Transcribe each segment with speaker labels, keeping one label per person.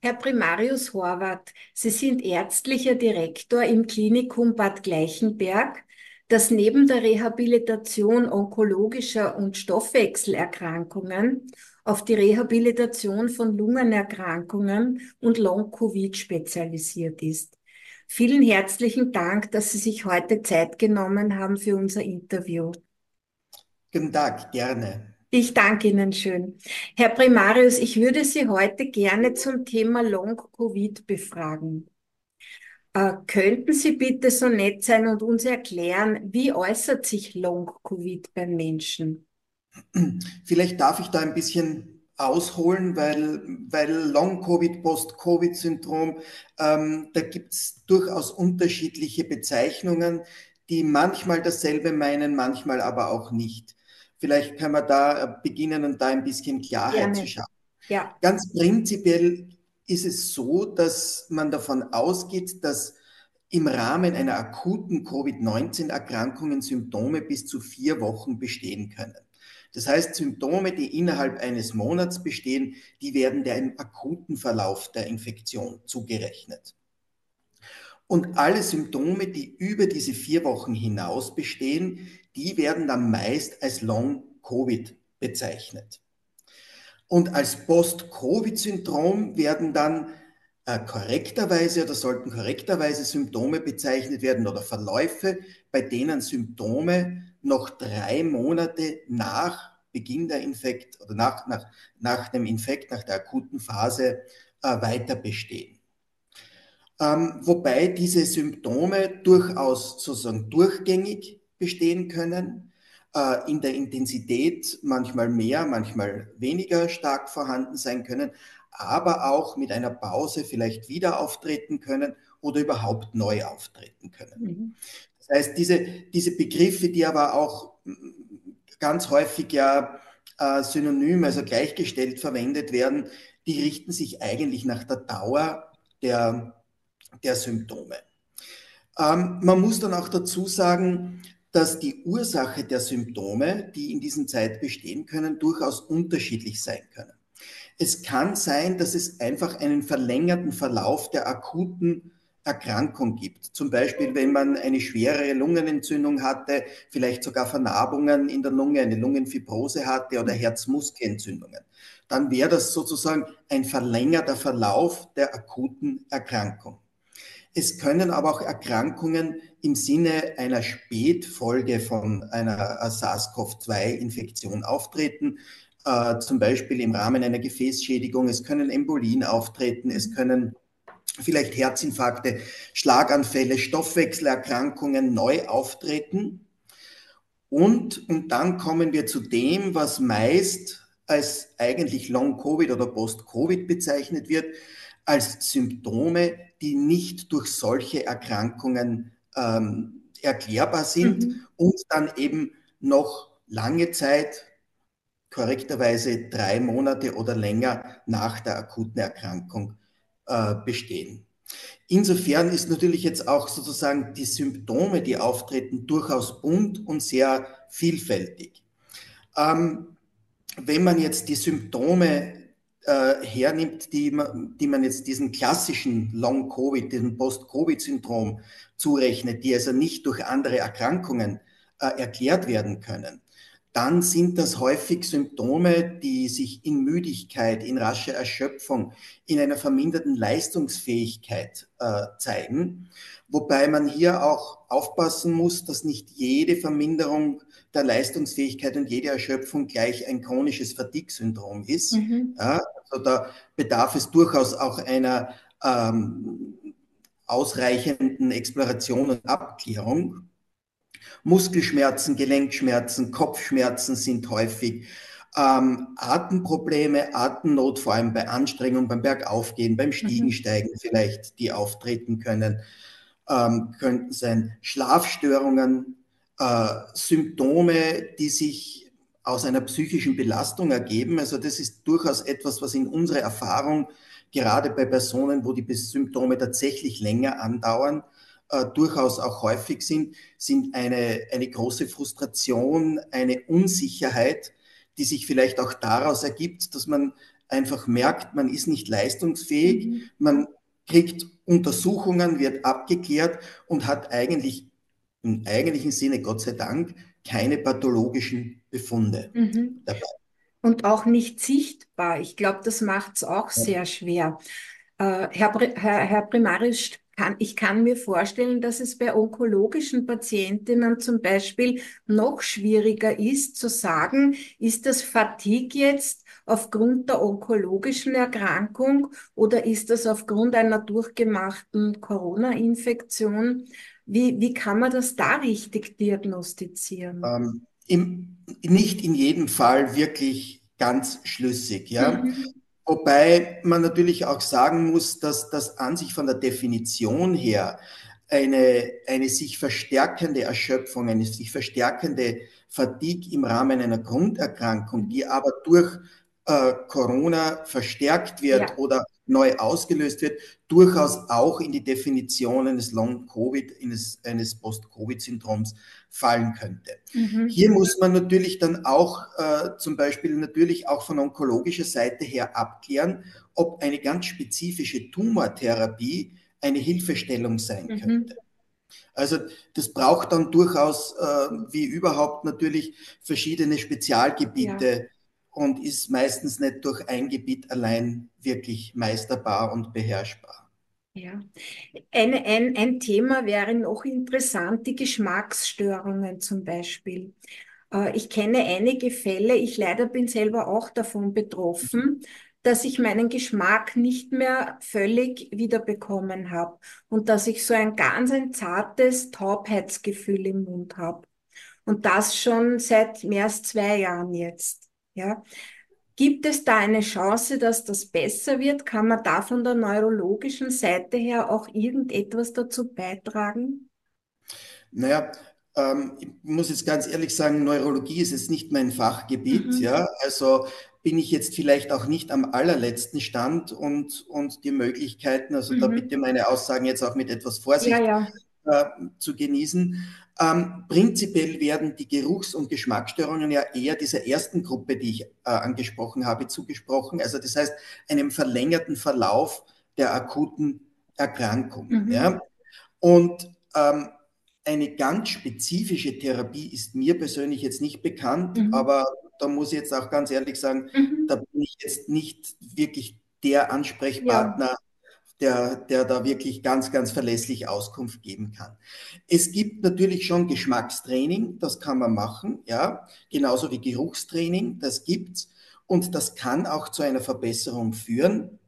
Speaker 1: Herr Primarius Horvath, Sie sind ärztlicher Direktor im Klinikum Bad Gleichenberg, das neben der Rehabilitation onkologischer und Stoffwechselerkrankungen auf die Rehabilitation von Lungenerkrankungen und Long-Covid spezialisiert ist. Vielen herzlichen Dank, dass Sie sich heute Zeit genommen haben für unser Interview.
Speaker 2: Guten Tag, gerne.
Speaker 1: Ich danke Ihnen schön. Herr Primarius, ich würde Sie heute gerne zum Thema Long-Covid befragen. Äh, könnten Sie bitte so nett sein und uns erklären, wie äußert sich Long-Covid beim Menschen?
Speaker 2: Vielleicht darf ich da ein bisschen ausholen, weil, weil Long-Covid, Post-Covid-Syndrom, ähm, da gibt es durchaus unterschiedliche Bezeichnungen, die manchmal dasselbe meinen, manchmal aber auch nicht. Vielleicht können wir da äh, beginnen und da ein bisschen Klarheit Gerne. zu schaffen. Ja. Ganz prinzipiell ist es so, dass man davon ausgeht, dass im Rahmen einer akuten Covid-19-Erkrankungen Symptome bis zu vier Wochen bestehen können. Das heißt, Symptome, die innerhalb eines Monats bestehen, die werden dem akuten Verlauf der Infektion zugerechnet. Und alle Symptome, die über diese vier Wochen hinaus bestehen, die werden dann meist als Long-Covid bezeichnet. Und als Post-Covid-Syndrom werden dann äh, korrekterweise oder sollten korrekterweise Symptome bezeichnet werden oder Verläufe, bei denen Symptome noch drei Monate nach Beginn der Infekt oder nach, nach, nach dem Infekt, nach der akuten Phase äh, weiter bestehen. Ähm, wobei diese Symptome durchaus sozusagen durchgängig bestehen können, äh, in der Intensität manchmal mehr, manchmal weniger stark vorhanden sein können, aber auch mit einer Pause vielleicht wieder auftreten können oder überhaupt neu auftreten können. Mhm. Das heißt, diese, diese Begriffe, die aber auch ganz häufig ja äh, synonym, also gleichgestellt verwendet werden, die richten sich eigentlich nach der Dauer der, der Symptome. Ähm, man muss dann auch dazu sagen, dass die Ursache der Symptome, die in diesem Zeit bestehen können, durchaus unterschiedlich sein können. Es kann sein, dass es einfach einen verlängerten Verlauf der akuten Erkrankung gibt. Zum Beispiel, wenn man eine schwere Lungenentzündung hatte, vielleicht sogar Vernarbungen in der Lunge, eine Lungenfibrose hatte oder Herzmuskelentzündungen. Dann wäre das sozusagen ein verlängerter Verlauf der akuten Erkrankung. Es können aber auch Erkrankungen im Sinne einer Spätfolge von einer SARS-CoV-2-Infektion auftreten, äh, zum Beispiel im Rahmen einer Gefäßschädigung. Es können Embolien auftreten, es können vielleicht Herzinfarkte, Schlaganfälle, Stoffwechselerkrankungen neu auftreten. Und, und dann kommen wir zu dem, was meist als eigentlich Long-Covid oder Post-Covid bezeichnet wird, als Symptome, die nicht durch solche Erkrankungen ähm, erklärbar sind mhm. und dann eben noch lange Zeit, korrekterweise drei Monate oder länger nach der akuten Erkrankung äh, bestehen. Insofern ist natürlich jetzt auch sozusagen die Symptome, die auftreten, durchaus bunt und sehr vielfältig. Ähm, wenn man jetzt die Symptome äh, hernimmt, die man, die man jetzt diesen klassischen Long-Covid, diesem Post-Covid-Syndrom zurechnet, die also nicht durch andere Erkrankungen äh, erklärt werden können, dann sind das häufig Symptome, die sich in Müdigkeit, in rascher Erschöpfung, in einer verminderten Leistungsfähigkeit äh, zeigen. Wobei man hier auch aufpassen muss, dass nicht jede Verminderung der Leistungsfähigkeit und jede Erschöpfung gleich ein chronisches Fatigue-Syndrom ist. Mhm. Ja, also da bedarf es durchaus auch einer ähm, ausreichenden Exploration und Abklärung. Muskelschmerzen, Gelenkschmerzen, Kopfschmerzen sind häufig. Ähm, Atemprobleme, Atemnot, vor allem bei Anstrengung, beim Bergaufgehen, beim Stiegensteigen mhm. vielleicht, die auftreten können, ähm, könnten sein Schlafstörungen, äh, Symptome, die sich aus einer psychischen Belastung ergeben. Also das ist durchaus etwas, was in unserer Erfahrung gerade bei Personen, wo die Symptome tatsächlich länger andauern, äh, durchaus auch häufig sind, sind eine, eine große Frustration, eine Unsicherheit, die sich vielleicht auch daraus ergibt, dass man einfach merkt, man ist nicht leistungsfähig, mhm. man kriegt Untersuchungen, wird abgeklärt und hat eigentlich im eigentlichen Sinne, Gott sei Dank, keine pathologischen Befunde mhm.
Speaker 1: dabei. Und auch nicht sichtbar. Ich glaube, das macht es auch ja. sehr schwer. Äh, Herr, Herr, Herr Primarisch, kann, ich kann mir vorstellen, dass es bei onkologischen Patientinnen zum Beispiel noch schwieriger ist zu sagen, ist das Fatigue jetzt aufgrund der onkologischen Erkrankung oder ist das aufgrund einer durchgemachten Corona-Infektion? Wie, wie kann man das da richtig diagnostizieren?
Speaker 2: Ähm, im, nicht in jedem Fall wirklich ganz schlüssig. Ja? Mhm. Wobei man natürlich auch sagen muss, dass das an sich von der Definition her eine, eine sich verstärkende Erschöpfung, eine sich verstärkende Fatigue im Rahmen einer Grunderkrankung, die aber durch äh, Corona verstärkt wird ja. oder neu ausgelöst wird, durchaus auch in die Definition eines Long-Covid, eines, eines Post-Covid-Syndroms fallen könnte. Mhm. Hier muss man natürlich dann auch äh, zum Beispiel natürlich auch von onkologischer Seite her abklären, ob eine ganz spezifische Tumortherapie eine Hilfestellung sein mhm. könnte. Also das braucht dann durchaus, äh, wie überhaupt natürlich, verschiedene Spezialgebiete. Ja und ist meistens nicht durch ein Gebiet allein wirklich meisterbar und beherrschbar.
Speaker 1: Ja, ein, ein, ein Thema wäre noch interessant, die Geschmacksstörungen zum Beispiel. Äh, ich kenne einige Fälle, ich leider bin selber auch davon betroffen, dass ich meinen Geschmack nicht mehr völlig wiederbekommen habe und dass ich so ein ganz ein zartes Taubheitsgefühl im Mund habe. Und das schon seit mehr als zwei Jahren jetzt. Ja. Gibt es da eine Chance, dass das besser wird? Kann man da von der neurologischen Seite her auch irgendetwas dazu beitragen?
Speaker 2: Naja, ähm, ich muss jetzt ganz ehrlich sagen, Neurologie ist jetzt nicht mein Fachgebiet. Mhm. Ja, also bin ich jetzt vielleicht auch nicht am allerletzten Stand und, und die Möglichkeiten, also mhm. da bitte meine Aussagen jetzt auch mit etwas Vorsicht ja, ja. Äh, zu genießen. Ähm, prinzipiell werden die Geruchs- und Geschmacksstörungen ja eher dieser ersten Gruppe, die ich äh, angesprochen habe, zugesprochen. Also das heißt, einem verlängerten Verlauf der akuten Erkrankung. Mhm. Ja? Und ähm, eine ganz spezifische Therapie ist mir persönlich jetzt nicht bekannt, mhm. aber da muss ich jetzt auch ganz ehrlich sagen, mhm. da bin ich jetzt nicht wirklich der Ansprechpartner, ja der, der da wirklich ganz, ganz verlässlich Auskunft geben kann. Es gibt natürlich schon Geschmackstraining, das kann man machen, ja, genauso wie Geruchstraining, das gibt's und das kann auch zu einer Verbesserung führen.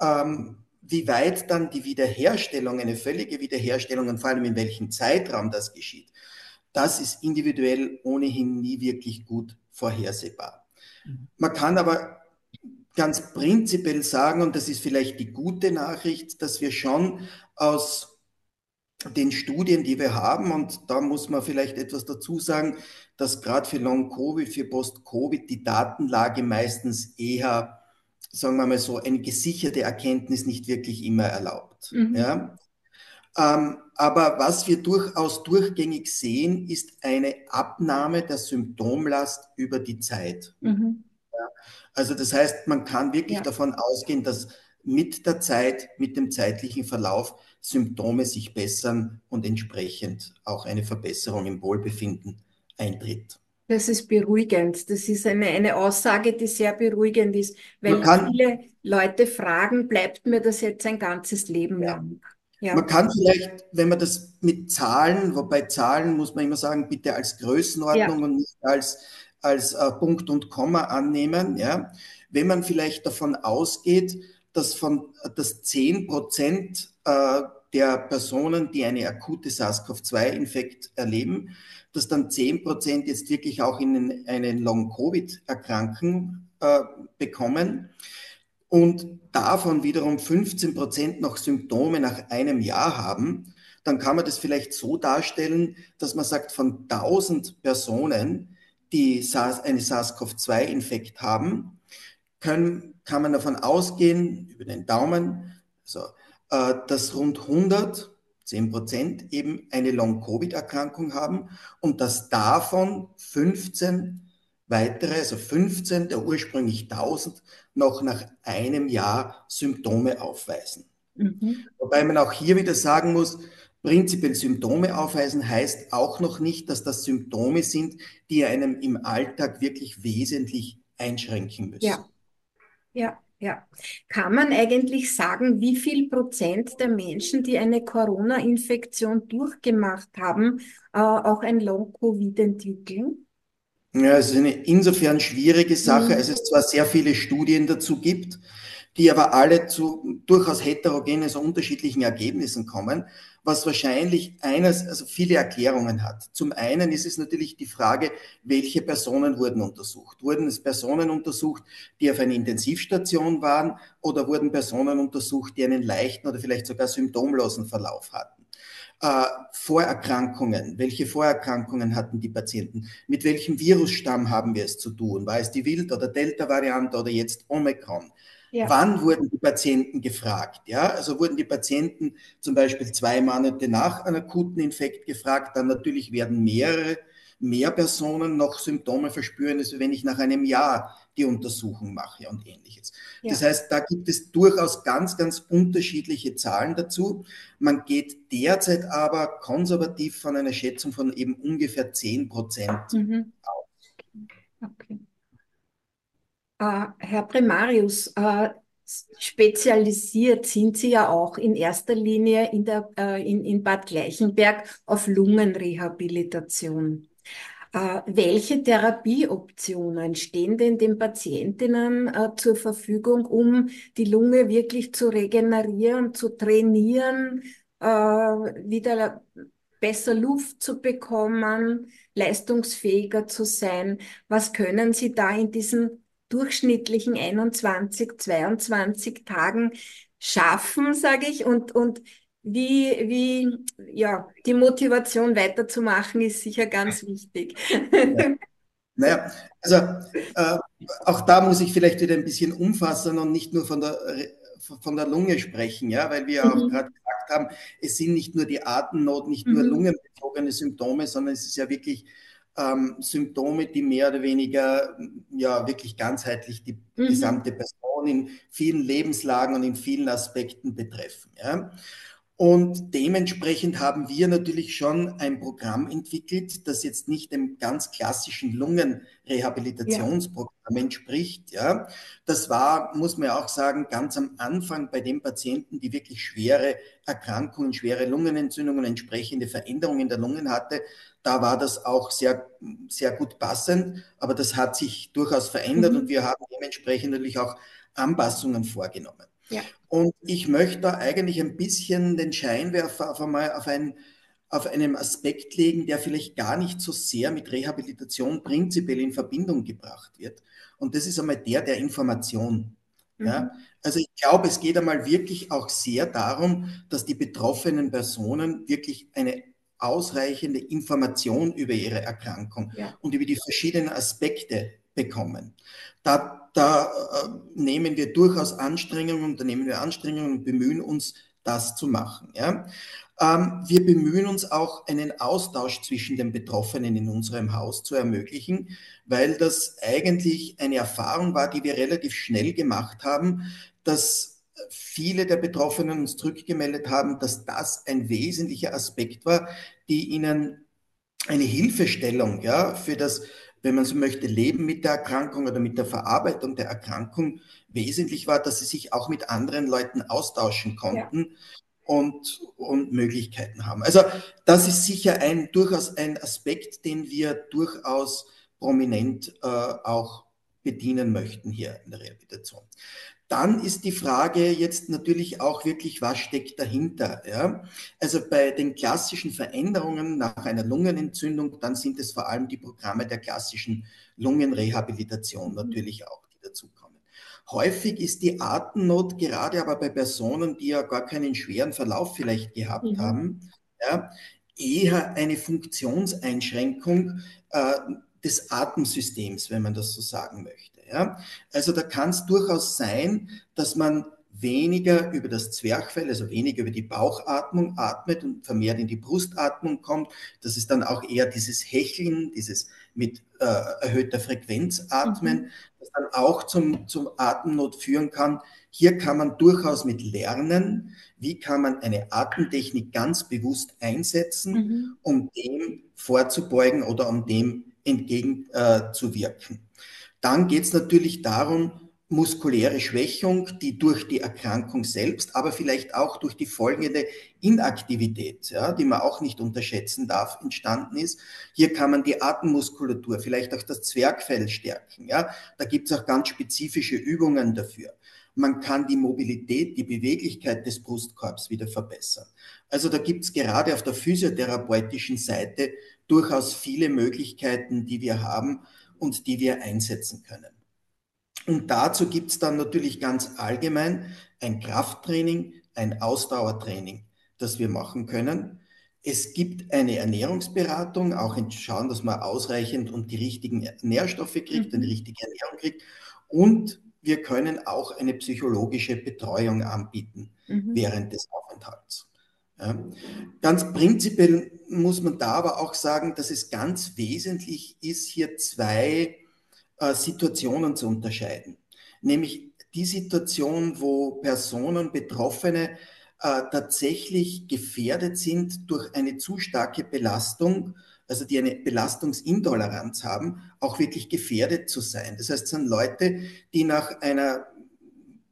Speaker 2: Ähm, wie weit dann die Wiederherstellung, eine völlige Wiederherstellung und vor allem in welchem Zeitraum das geschieht, das ist individuell ohnehin nie wirklich gut vorhersehbar. Mhm. Man kann aber ganz prinzipiell sagen, und das ist vielleicht die gute Nachricht, dass wir schon aus den Studien, die wir haben, und da muss man vielleicht etwas dazu sagen, dass gerade für Long-Covid, für Post-Covid die Datenlage meistens eher, sagen wir mal so, eine gesicherte Erkenntnis nicht wirklich immer erlaubt. Mhm. Ja? Ähm, aber was wir durchaus durchgängig sehen, ist eine Abnahme der Symptomlast über die Zeit. Mhm. Also das heißt, man kann wirklich ja. davon ausgehen, dass mit der Zeit, mit dem zeitlichen Verlauf Symptome sich bessern und entsprechend auch eine Verbesserung im Wohlbefinden eintritt.
Speaker 1: Das ist beruhigend. Das ist eine, eine Aussage, die sehr beruhigend ist, weil viele Leute fragen, bleibt mir das jetzt ein ganzes Leben ja. lang?
Speaker 2: Ja. Man kann vielleicht, wenn man das mit Zahlen, wobei Zahlen muss man immer sagen, bitte als Größenordnung ja. und nicht als als äh, Punkt und Komma annehmen, ja, wenn man vielleicht davon ausgeht, dass von dass 10 Prozent äh, der Personen, die eine akute SARS-CoV-2-Infekt erleben, dass dann 10 Prozent jetzt wirklich auch in einen Long-Covid erkranken äh, bekommen und davon wiederum 15 Prozent noch Symptome nach einem Jahr haben, dann kann man das vielleicht so darstellen, dass man sagt, von 1000 Personen die SARS, eine SARS-CoV-2-Infekt haben, können, kann man davon ausgehen, über den Daumen, also, äh, dass rund 100, 10 Prozent eben eine Long-Covid-Erkrankung haben und dass davon 15 weitere, also 15 der ursprünglich 1000, noch nach einem Jahr Symptome aufweisen. Mhm. Wobei man auch hier wieder sagen muss, prinzipiell Symptome aufweisen heißt auch noch nicht, dass das Symptome sind, die einem im Alltag wirklich wesentlich einschränken müssen.
Speaker 1: Ja, ja. Ja. Kann man eigentlich sagen, wie viel Prozent der Menschen, die eine Corona-Infektion durchgemacht haben, äh, auch ein Long-Covid entwickeln?
Speaker 2: Ja, es ist eine insofern schwierige Sache, mhm. als es zwar sehr viele Studien dazu gibt, die aber alle zu durchaus heterogenen, so unterschiedlichen Ergebnissen kommen, was wahrscheinlich eines, also viele Erklärungen hat. Zum einen ist es natürlich die Frage, welche Personen wurden untersucht. Wurden es Personen untersucht, die auf einer Intensivstation waren oder wurden Personen untersucht, die einen leichten oder vielleicht sogar symptomlosen Verlauf hatten? Äh, Vorerkrankungen. Welche Vorerkrankungen hatten die Patienten? Mit welchem Virusstamm haben wir es zu tun? War es die Wild- oder Delta-Variante oder jetzt Omikron? Ja. Wann wurden die Patienten gefragt? Ja, also wurden die Patienten zum Beispiel zwei Monate nach einem akuten Infekt gefragt, dann natürlich werden mehrere, mehr Personen noch Symptome verspüren, als wenn ich nach einem Jahr die Untersuchung mache und ähnliches. Ja. Das heißt, da gibt es durchaus ganz, ganz unterschiedliche Zahlen dazu. Man geht derzeit aber konservativ von einer Schätzung von eben ungefähr 10 Prozent mhm. aus. Okay.
Speaker 1: Äh, Herr Primarius, äh, spezialisiert sind Sie ja auch in erster Linie in, der, äh, in, in Bad Gleichenberg auf Lungenrehabilitation. Welche Therapieoptionen stehen denn den Patientinnen zur Verfügung, um die Lunge wirklich zu regenerieren, zu trainieren, wieder besser Luft zu bekommen, leistungsfähiger zu sein? Was können Sie da in diesen durchschnittlichen 21, 22 Tagen schaffen, sage ich, und, und wie, wie, ja, die Motivation weiterzumachen ist sicher ganz wichtig.
Speaker 2: Ja. Naja, also äh, auch da muss ich vielleicht wieder ein bisschen umfassen und nicht nur von der, von der Lunge sprechen, ja, weil wir mhm. auch gerade gesagt haben, es sind nicht nur die Atemnot, nicht nur mhm. lungenbezogene Symptome, sondern es ist ja wirklich ähm, Symptome, die mehr oder weniger ja wirklich ganzheitlich die mhm. gesamte Person in vielen Lebenslagen und in vielen Aspekten betreffen. Ja. Und dementsprechend haben wir natürlich schon ein Programm entwickelt, das jetzt nicht dem ganz klassischen Lungenrehabilitationsprogramm ja. entspricht. Ja. Das war, muss man auch sagen, ganz am Anfang bei den Patienten, die wirklich schwere Erkrankungen, schwere Lungenentzündungen, entsprechende Veränderungen der Lungen hatte, da war das auch sehr, sehr gut passend, aber das hat sich durchaus verändert mhm. und wir haben dementsprechend natürlich auch Anpassungen vorgenommen. Ja. Und ich möchte da eigentlich ein bisschen den Scheinwerfer auf einmal auf, ein, auf einem Aspekt legen, der vielleicht gar nicht so sehr mit Rehabilitation prinzipiell in Verbindung gebracht wird. Und das ist einmal der der Information. Mhm. Ja? Also ich glaube, es geht einmal wirklich auch sehr darum, dass die betroffenen Personen wirklich eine ausreichende Information über ihre Erkrankung ja. und über die verschiedenen Aspekte bekommen. Da, da äh, nehmen wir durchaus Anstrengungen, unternehmen wir Anstrengungen und bemühen uns, das zu machen. Ja? Ähm, wir bemühen uns auch, einen Austausch zwischen den Betroffenen in unserem Haus zu ermöglichen, weil das eigentlich eine Erfahrung war, die wir relativ schnell gemacht haben, dass viele der Betroffenen uns zurückgemeldet haben, dass das ein wesentlicher Aspekt war, die ihnen eine Hilfestellung ja, für das wenn man so möchte, Leben mit der Erkrankung oder mit der Verarbeitung der Erkrankung wesentlich war, dass sie sich auch mit anderen Leuten austauschen konnten ja. und, und Möglichkeiten haben. Also das ist sicher ein durchaus ein Aspekt, den wir durchaus prominent äh, auch bedienen möchten hier in der Rehabilitation. Dann ist die Frage jetzt natürlich auch wirklich, was steckt dahinter? Ja? Also bei den klassischen Veränderungen nach einer Lungenentzündung, dann sind es vor allem die Programme der klassischen Lungenrehabilitation natürlich auch, die dazukommen. Häufig ist die Atemnot, gerade aber bei Personen, die ja gar keinen schweren Verlauf vielleicht gehabt mhm. haben, ja, eher eine Funktionseinschränkung äh, des Atemsystems, wenn man das so sagen möchte. Ja? Also da kann es durchaus sein, dass man weniger über das Zwerchfell, also weniger über die Bauchatmung atmet und vermehrt in die Brustatmung kommt. Das ist dann auch eher dieses Hecheln, dieses mit äh, erhöhter Frequenz atmen, mhm. das dann auch zum, zum Atemnot führen kann. Hier kann man durchaus mit lernen, wie kann man eine Atemtechnik ganz bewusst einsetzen, mhm. um dem vorzubeugen oder um dem entgegenzuwirken. Äh, dann geht es natürlich darum, muskuläre Schwächung, die durch die Erkrankung selbst, aber vielleicht auch durch die folgende Inaktivität, ja, die man auch nicht unterschätzen darf, entstanden ist. Hier kann man die Atemmuskulatur, vielleicht auch das Zwergfell stärken. Ja. Da gibt es auch ganz spezifische Übungen dafür. Man kann die Mobilität, die Beweglichkeit des Brustkorbs wieder verbessern. Also da gibt es gerade auf der physiotherapeutischen Seite durchaus viele Möglichkeiten, die wir haben und die wir einsetzen können. Und dazu gibt es dann natürlich ganz allgemein ein Krafttraining, ein Ausdauertraining, das wir machen können. Es gibt eine Ernährungsberatung, auch in schauen, dass man ausreichend und die richtigen Nährstoffe kriegt, mhm. die richtige Ernährung kriegt. Und wir können auch eine psychologische Betreuung anbieten mhm. während des Aufenthalts. Ja. Ganz prinzipiell muss man da aber auch sagen, dass es ganz wesentlich ist, hier zwei äh, Situationen zu unterscheiden. Nämlich die Situation, wo Personen, Betroffene äh, tatsächlich gefährdet sind durch eine zu starke Belastung, also die eine Belastungsintoleranz haben, auch wirklich gefährdet zu sein. Das heißt, es sind Leute, die nach einer,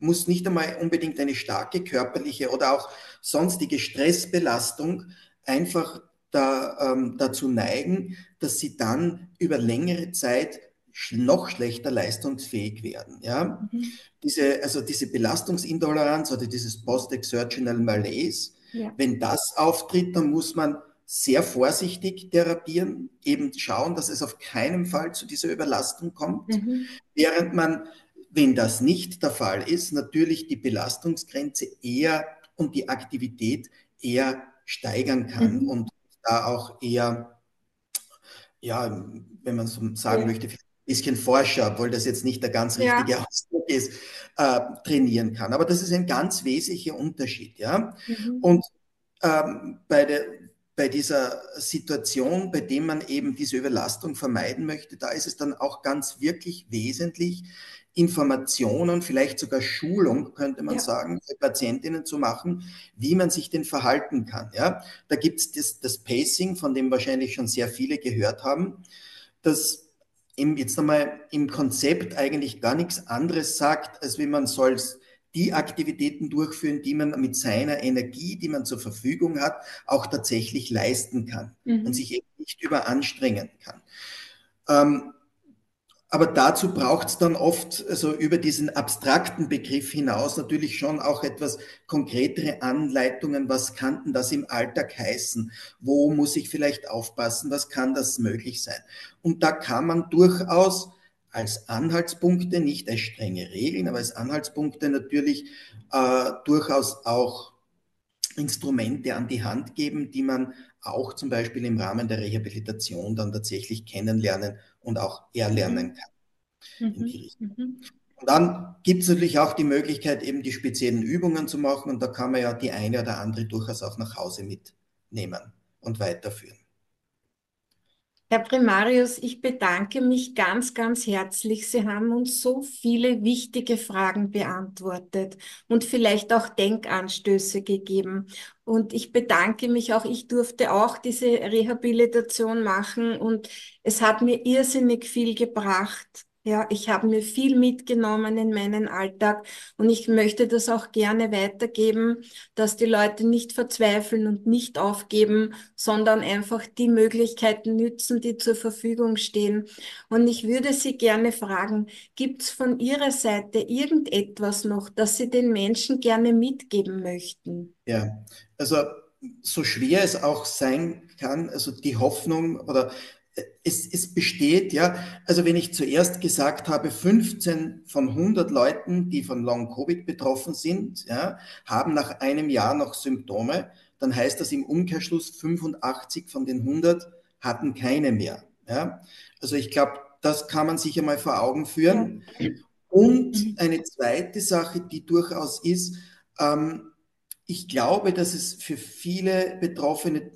Speaker 2: muss nicht einmal unbedingt eine starke körperliche oder auch sonstige Stressbelastung einfach da, ähm, dazu neigen, dass sie dann über längere Zeit noch schlechter leistungsfähig werden. Ja? Mhm. Diese, also diese Belastungsintoleranz oder dieses Post-Exertional Malaise, ja. wenn das auftritt, dann muss man sehr vorsichtig therapieren, eben schauen, dass es auf keinen Fall zu dieser Überlastung kommt, mhm. während man, wenn das nicht der Fall ist, natürlich die Belastungsgrenze eher und die Aktivität eher steigern kann mhm. und da auch eher, ja, wenn man so sagen ja. möchte, bisschen Forscher, obwohl das jetzt nicht der ganz richtige ja. Ausdruck ist, äh, trainieren kann. Aber das ist ein ganz wesentlicher Unterschied. Ja? Mhm. Und ähm, bei, der, bei dieser Situation, bei dem man eben diese Überlastung vermeiden möchte, da ist es dann auch ganz wirklich wesentlich, Informationen, vielleicht sogar Schulung, könnte man ja. sagen, für Patientinnen zu machen, wie man sich denn verhalten kann. Ja? Da gibt es das, das Pacing, von dem wahrscheinlich schon sehr viele gehört haben. Das im, jetzt einmal im Konzept eigentlich gar nichts anderes sagt, als wie man soll die Aktivitäten durchführen, die man mit seiner Energie, die man zur Verfügung hat, auch tatsächlich leisten kann mhm. und sich eben nicht überanstrengen kann. Ähm, aber dazu braucht es dann oft, also über diesen abstrakten Begriff hinaus, natürlich schon auch etwas konkretere Anleitungen. Was kann denn das im Alltag heißen? Wo muss ich vielleicht aufpassen? Was kann das möglich sein? Und da kann man durchaus als Anhaltspunkte, nicht als strenge Regeln, aber als Anhaltspunkte natürlich äh, durchaus auch Instrumente an die Hand geben, die man auch zum Beispiel im Rahmen der Rehabilitation dann tatsächlich kennenlernen und auch erlernen kann. Mhm. Mhm. Und dann gibt es natürlich auch die Möglichkeit, eben die speziellen Übungen zu machen und da kann man ja die eine oder andere durchaus auch nach Hause mitnehmen und weiterführen.
Speaker 1: Herr Primarius, ich bedanke mich ganz, ganz herzlich. Sie haben uns so viele wichtige Fragen beantwortet und vielleicht auch Denkanstöße gegeben. Und ich bedanke mich auch, ich durfte auch diese Rehabilitation machen und es hat mir irrsinnig viel gebracht. Ja, ich habe mir viel mitgenommen in meinen Alltag und ich möchte das auch gerne weitergeben, dass die Leute nicht verzweifeln und nicht aufgeben, sondern einfach die Möglichkeiten nützen, die zur Verfügung stehen. Und ich würde Sie gerne fragen, gibt es von Ihrer Seite irgendetwas noch, das Sie den Menschen gerne mitgeben möchten?
Speaker 2: Ja, also so schwer es auch sein kann, also die Hoffnung oder es, es besteht, ja, also wenn ich zuerst gesagt habe, 15 von 100 Leuten, die von Long-Covid betroffen sind, ja, haben nach einem Jahr noch Symptome, dann heißt das im Umkehrschluss 85 von den 100 hatten keine mehr. Ja. Also ich glaube, das kann man sich einmal vor Augen führen. Und eine zweite Sache, die durchaus ist, ähm, ich glaube, dass es für viele Betroffene,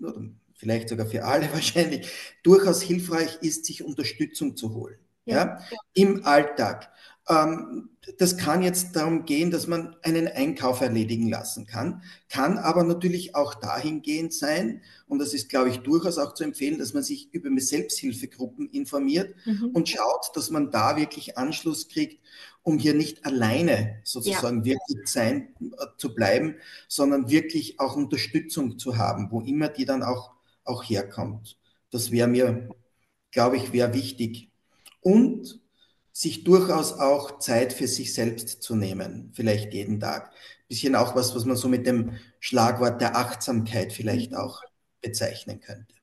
Speaker 2: vielleicht sogar für alle wahrscheinlich, durchaus hilfreich ist, sich Unterstützung zu holen. Ja. ja im Alltag. Ähm, das kann jetzt darum gehen, dass man einen Einkauf erledigen lassen kann, kann aber natürlich auch dahingehend sein, und das ist, glaube ich, durchaus auch zu empfehlen, dass man sich über Selbsthilfegruppen informiert mhm. und schaut, dass man da wirklich Anschluss kriegt, um hier nicht alleine sozusagen ja. wirklich sein äh, zu bleiben, sondern wirklich auch Unterstützung zu haben, wo immer die dann auch, auch herkommt. Das wäre mir, glaube ich, wäre wichtig. Und sich durchaus auch Zeit für sich selbst zu nehmen, vielleicht jeden Tag. Bisschen auch was, was man so mit dem Schlagwort der Achtsamkeit vielleicht mhm. auch bezeichnen könnte.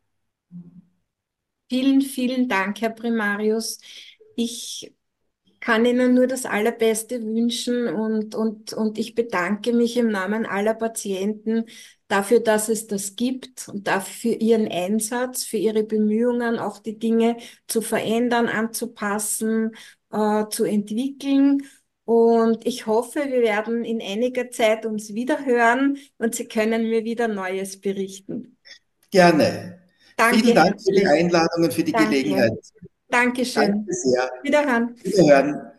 Speaker 1: Vielen, vielen Dank, Herr Primarius. Ich kann Ihnen nur das Allerbeste wünschen und, und, und ich bedanke mich im Namen aller Patienten dafür, dass es das gibt und dafür Ihren Einsatz, für Ihre Bemühungen, auch die Dinge zu verändern, anzupassen äh, zu entwickeln. Und ich hoffe, wir werden in einiger Zeit uns wieder hören und Sie können mir wieder Neues berichten.
Speaker 2: Gerne. Danke. Vielen Dank für die Einladung und für die Danke. Gelegenheit.
Speaker 1: Dankeschön.
Speaker 2: Danke sehr.
Speaker 1: Wiederhören.
Speaker 2: Wiederhören.